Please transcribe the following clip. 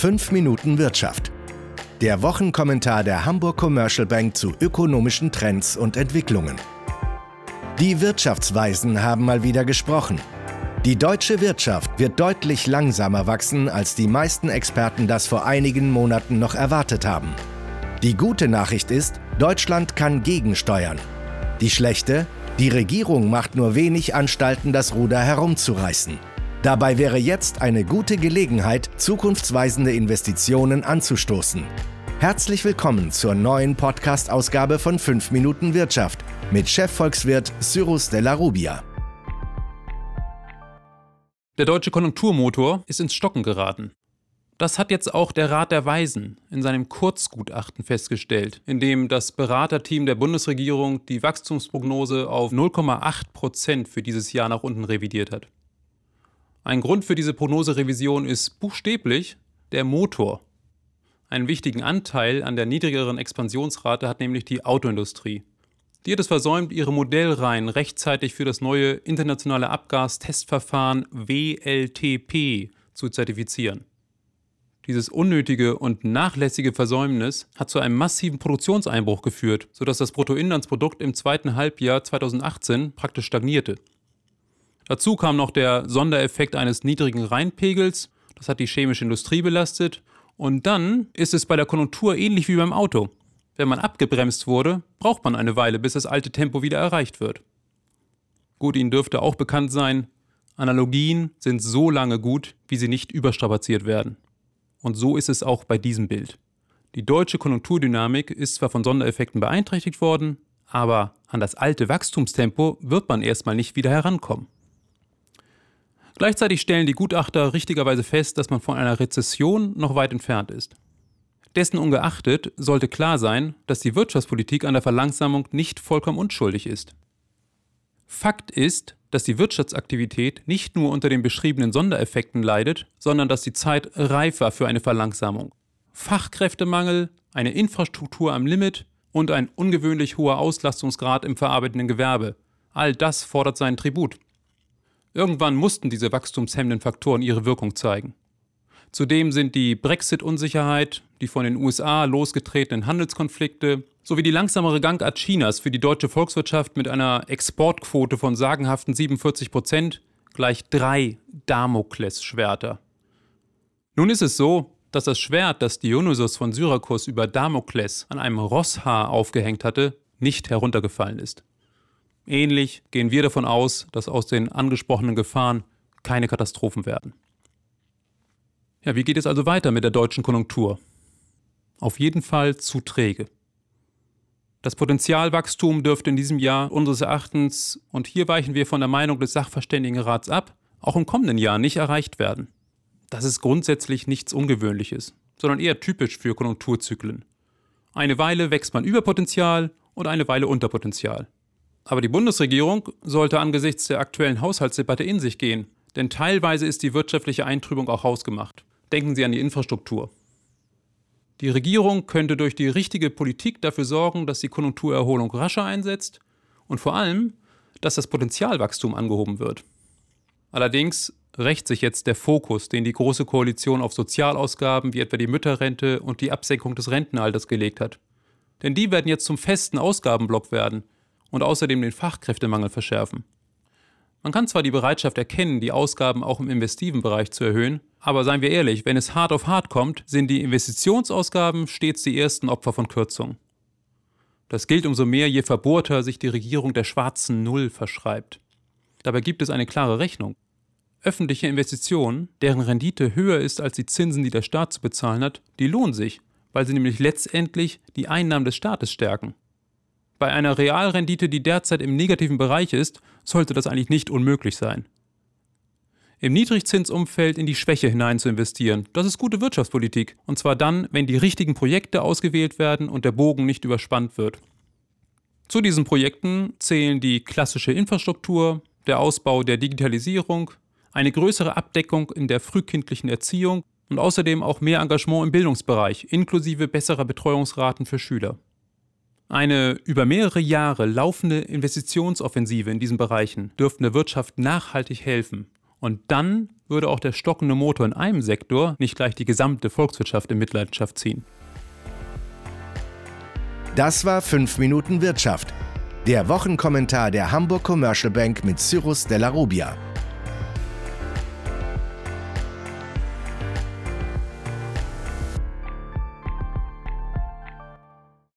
5 Minuten Wirtschaft. Der Wochenkommentar der Hamburg Commercial Bank zu ökonomischen Trends und Entwicklungen. Die Wirtschaftsweisen haben mal wieder gesprochen. Die deutsche Wirtschaft wird deutlich langsamer wachsen, als die meisten Experten das vor einigen Monaten noch erwartet haben. Die gute Nachricht ist, Deutschland kann gegensteuern. Die schlechte, die Regierung macht nur wenig Anstalten, das Ruder herumzureißen. Dabei wäre jetzt eine gute Gelegenheit, zukunftsweisende Investitionen anzustoßen. Herzlich willkommen zur neuen Podcast-Ausgabe von 5 Minuten Wirtschaft mit Chefvolkswirt Cyrus Della Rubia. Der deutsche Konjunkturmotor ist ins Stocken geraten. Das hat jetzt auch der Rat der Weisen in seinem Kurzgutachten festgestellt, in dem das Beraterteam der Bundesregierung die Wachstumsprognose auf 0,8 Prozent für dieses Jahr nach unten revidiert hat. Ein Grund für diese Prognoserevision ist buchstäblich der Motor. Einen wichtigen Anteil an der niedrigeren Expansionsrate hat nämlich die Autoindustrie. Die hat es versäumt, ihre Modellreihen rechtzeitig für das neue internationale Abgastestverfahren WLTP zu zertifizieren. Dieses unnötige und nachlässige Versäumnis hat zu einem massiven Produktionseinbruch geführt, sodass das Bruttoinlandsprodukt im zweiten Halbjahr 2018 praktisch stagnierte. Dazu kam noch der Sondereffekt eines niedrigen Rheinpegels, das hat die chemische Industrie belastet, und dann ist es bei der Konjunktur ähnlich wie beim Auto. Wenn man abgebremst wurde, braucht man eine Weile, bis das alte Tempo wieder erreicht wird. Gut, Ihnen dürfte auch bekannt sein, Analogien sind so lange gut, wie sie nicht überstrapaziert werden. Und so ist es auch bei diesem Bild. Die deutsche Konjunkturdynamik ist zwar von Sondereffekten beeinträchtigt worden, aber an das alte Wachstumstempo wird man erstmal nicht wieder herankommen. Gleichzeitig stellen die Gutachter richtigerweise fest, dass man von einer Rezession noch weit entfernt ist. Dessen ungeachtet sollte klar sein, dass die Wirtschaftspolitik an der Verlangsamung nicht vollkommen unschuldig ist. Fakt ist, dass die Wirtschaftsaktivität nicht nur unter den beschriebenen Sondereffekten leidet, sondern dass die Zeit reif war für eine Verlangsamung. Fachkräftemangel, eine Infrastruktur am Limit und ein ungewöhnlich hoher Auslastungsgrad im verarbeitenden Gewerbe. All das fordert seinen Tribut. Irgendwann mussten diese wachstumshemmenden Faktoren ihre Wirkung zeigen. Zudem sind die Brexit-Unsicherheit, die von den USA losgetretenen Handelskonflikte sowie die langsamere Gangart Chinas für die deutsche Volkswirtschaft mit einer Exportquote von sagenhaften 47 Prozent gleich drei Damoklesschwerter. Nun ist es so, dass das Schwert, das Dionysos von Syrakus über Damokles an einem Rosshaar aufgehängt hatte, nicht heruntergefallen ist. Ähnlich gehen wir davon aus, dass aus den angesprochenen Gefahren keine Katastrophen werden. Ja, wie geht es also weiter mit der deutschen Konjunktur? Auf jeden Fall zu träge. Das Potenzialwachstum dürfte in diesem Jahr unseres Erachtens, und hier weichen wir von der Meinung des Sachverständigenrats ab, auch im kommenden Jahr nicht erreicht werden. Das ist grundsätzlich nichts Ungewöhnliches, sondern eher typisch für Konjunkturzyklen. Eine Weile wächst man über Potenzial und eine Weile unter Potenzial. Aber die Bundesregierung sollte angesichts der aktuellen Haushaltsdebatte in sich gehen, denn teilweise ist die wirtschaftliche Eintrübung auch hausgemacht. Denken Sie an die Infrastruktur. Die Regierung könnte durch die richtige Politik dafür sorgen, dass die Konjunkturerholung rascher einsetzt und vor allem, dass das Potenzialwachstum angehoben wird. Allerdings rächt sich jetzt der Fokus, den die Große Koalition auf Sozialausgaben wie etwa die Mütterrente und die Absenkung des Rentenalters gelegt hat. Denn die werden jetzt zum festen Ausgabenblock werden und außerdem den Fachkräftemangel verschärfen. Man kann zwar die Bereitschaft erkennen, die Ausgaben auch im investiven Bereich zu erhöhen, aber seien wir ehrlich, wenn es hart auf hart kommt, sind die Investitionsausgaben stets die ersten Opfer von Kürzungen. Das gilt umso mehr, je verbohrter sich die Regierung der schwarzen Null verschreibt. Dabei gibt es eine klare Rechnung. Öffentliche Investitionen, deren Rendite höher ist als die Zinsen, die der Staat zu bezahlen hat, die lohnen sich, weil sie nämlich letztendlich die Einnahmen des Staates stärken. Bei einer Realrendite, die derzeit im negativen Bereich ist, sollte das eigentlich nicht unmöglich sein. Im Niedrigzinsumfeld in die Schwäche hinein zu investieren, das ist gute Wirtschaftspolitik. Und zwar dann, wenn die richtigen Projekte ausgewählt werden und der Bogen nicht überspannt wird. Zu diesen Projekten zählen die klassische Infrastruktur, der Ausbau der Digitalisierung, eine größere Abdeckung in der frühkindlichen Erziehung und außerdem auch mehr Engagement im Bildungsbereich, inklusive besserer Betreuungsraten für Schüler. Eine über mehrere Jahre laufende Investitionsoffensive in diesen Bereichen dürfte der Wirtschaft nachhaltig helfen Und dann würde auch der stockende Motor in einem Sektor nicht gleich die gesamte Volkswirtschaft in Mitleidenschaft ziehen. Das war 5 Minuten Wirtschaft. Der Wochenkommentar der Hamburg Commercial Bank mit Cyrus Della Rubia.